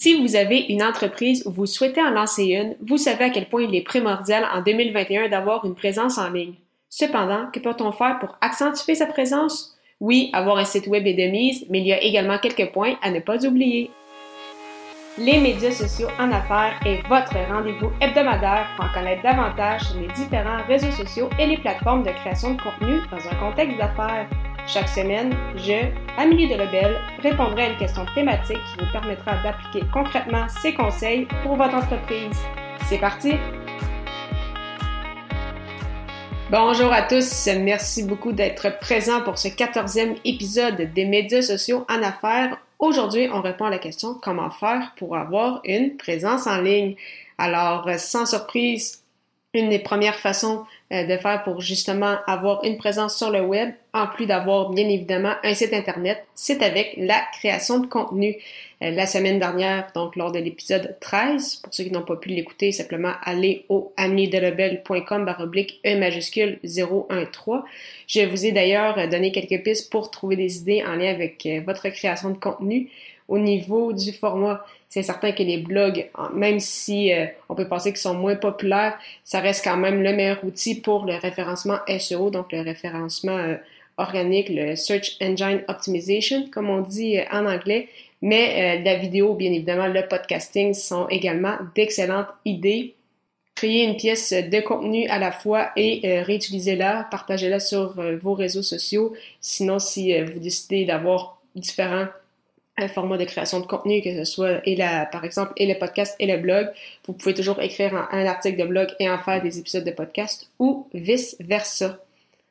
Si vous avez une entreprise ou vous souhaitez en lancer une, vous savez à quel point il est primordial en 2021 d'avoir une présence en ligne. Cependant, que peut-on faire pour accentuer sa présence? Oui, avoir un site web est de mise, mais il y a également quelques points à ne pas oublier. Les médias sociaux en affaires est votre rendez-vous hebdomadaire pour en connaître davantage sur les différents réseaux sociaux et les plateformes de création de contenu dans un contexte d'affaires. Chaque semaine, je, Amélie Delebel, répondrai à une question thématique qui vous permettra d'appliquer concrètement ces conseils pour votre entreprise. C'est parti! Bonjour à tous, merci beaucoup d'être présents pour ce quatorzième épisode des médias sociaux en affaires. Aujourd'hui, on répond à la question comment faire pour avoir une présence en ligne? Alors, sans surprise, une des premières façons euh, de faire pour justement avoir une présence sur le web, en plus d'avoir bien évidemment un site internet, c'est avec la création de contenu. Euh, la semaine dernière, donc lors de l'épisode 13, pour ceux qui n'ont pas pu l'écouter, simplement allez au amiedelebel.com baroblique E majuscule 013. Je vous ai d'ailleurs donné quelques pistes pour trouver des idées en lien avec euh, votre création de contenu. Au niveau du format, c'est certain que les blogs, même si euh, on peut penser qu'ils sont moins populaires, ça reste quand même le meilleur outil pour le référencement SEO, donc le référencement euh, organique, le Search Engine Optimization, comme on dit euh, en anglais. Mais la vidéo, bien évidemment, le podcasting sont également d'excellentes idées. Créer une pièce de contenu à la fois et réutilisez-la, partagez-la sur vos réseaux sociaux. Sinon, si vous décidez d'avoir différents un format de création de contenu, que ce soit et la, par exemple et le podcast et le blog. Vous pouvez toujours écrire un, article de blog et en faire des épisodes de podcast ou vice versa.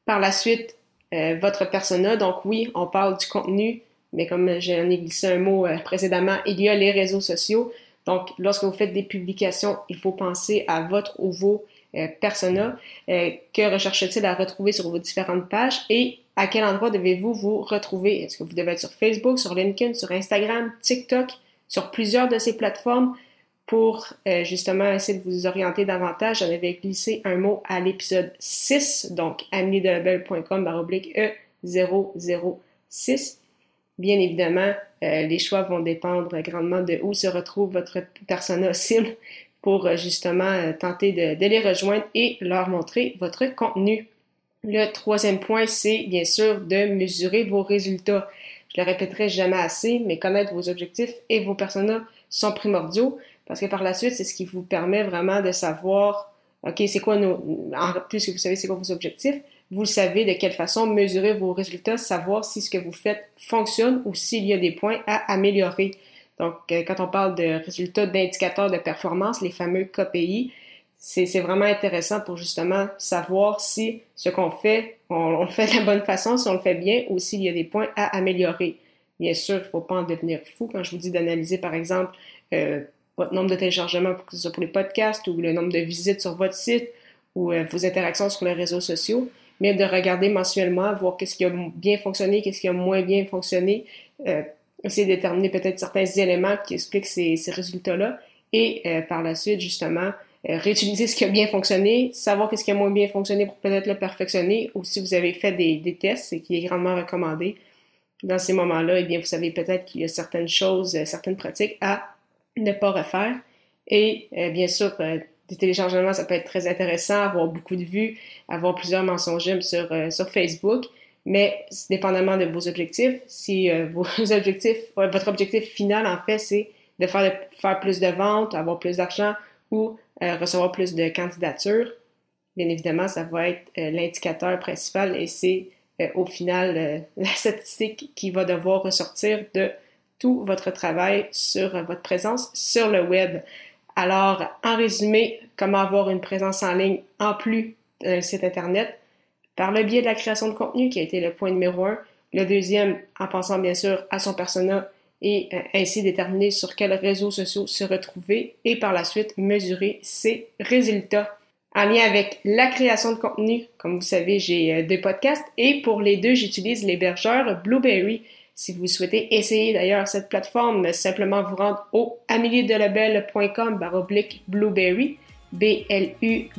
Par la suite, euh, votre persona. Donc oui, on parle du contenu, mais comme j'en ai glissé un mot euh, précédemment, il y a les réseaux sociaux. Donc lorsque vous faites des publications, il faut penser à votre ou vos euh, persona. que recherche-t-il à retrouver sur vos différentes pages? Et à quel endroit devez-vous vous retrouver? Est-ce que vous devez être sur Facebook, sur LinkedIn, sur Instagram, TikTok, sur plusieurs de ces plateformes? Pour euh, justement essayer de vous orienter davantage? J'en avais glissé un mot à l'épisode 6, donc ameliedelabel.com baroblique E006. Bien évidemment, euh, les choix vont dépendre grandement de où se retrouve votre persona cible pour euh, justement tenter de les rejoindre et leur montrer votre contenu. Le troisième point, c'est bien sûr de mesurer vos résultats. Je le répéterai jamais assez, mais connaître vos objectifs et vos personas sont primordiaux parce que par la suite, c'est ce qui vous permet vraiment de savoir, OK, c'est quoi nos, en plus que vous savez c'est quoi vos objectifs, vous savez de quelle façon mesurer vos résultats, savoir si ce que vous faites fonctionne ou s'il y a des points à améliorer. Donc, euh, quand on parle de résultats d'indicateurs de performance, les fameux KPI, c'est vraiment intéressant pour justement savoir si ce qu'on fait, on, le fait de la bonne façon, si on le fait bien ou s'il y a des points à améliorer. Bien sûr, il ne faut pas en devenir fou quand je vous dis d'analyser, par exemple, euh, votre nombre de téléchargements, pour que ce soit pour les podcasts ou le nombre de visites sur votre site ou euh, vos interactions sur les réseaux sociaux, mais de regarder mensuellement, voir qu'est-ce qui a bien fonctionné, qu'est-ce qui a moins bien fonctionné, euh, essayer de déterminer peut-être certains éléments qui expliquent ces, ces résultats-là et euh, par la suite, justement, réutiliser ce qui a bien fonctionné, savoir qu'est-ce qui a moins bien fonctionné pour peut-être le perfectionner, ou si vous avez fait des, des tests, et qui est grandement recommandé. Dans ces moments-là, eh bien, vous savez peut-être qu'il y a certaines choses, euh, certaines pratiques à ne pas refaire. Et euh, bien sûr, des téléchargements, ça peut être très intéressant, avoir beaucoup de vues, avoir plusieurs mensonges sur, sur Facebook. Mais dépendamment de vos objectifs, si vos objectifs, votre objectif final, en fait, c'est de faire, de faire plus de ventes, avoir plus d'argent ou euh, recevoir plus de candidatures, bien évidemment, ça va être euh, l'indicateur principal et c'est euh, au final la statistique qui va devoir ressortir de tout votre travail sur votre présence sur le web. Alors, en résumé, comment avoir une présence en ligne en plus d'un site Internet? Par le biais de la création de contenu qui a été le point numéro un. Le deuxième, en pensant bien sûr à son persona et euh, ainsi déterminer sur quels réseaux sociaux se retrouver et par la suite mesurer ses résultats. En lien avec la création de contenu, comme vous savez, j'ai euh, deux podcasts et pour les deux, j'utilise l'hébergeur Blueberry. Si vous souhaitez essayer d'ailleurs cette plateforme, simplement vous rendre au améliedelabel.com baroblique Blueberry, B-L-U-B-R-R-Y,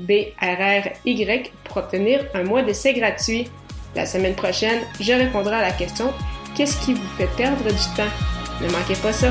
pour obtenir un mois d'essai gratuit. La semaine prochaine, je répondrai à la question Qu'est-ce qui vous fait perdre du temps? Ne manquez pas ça.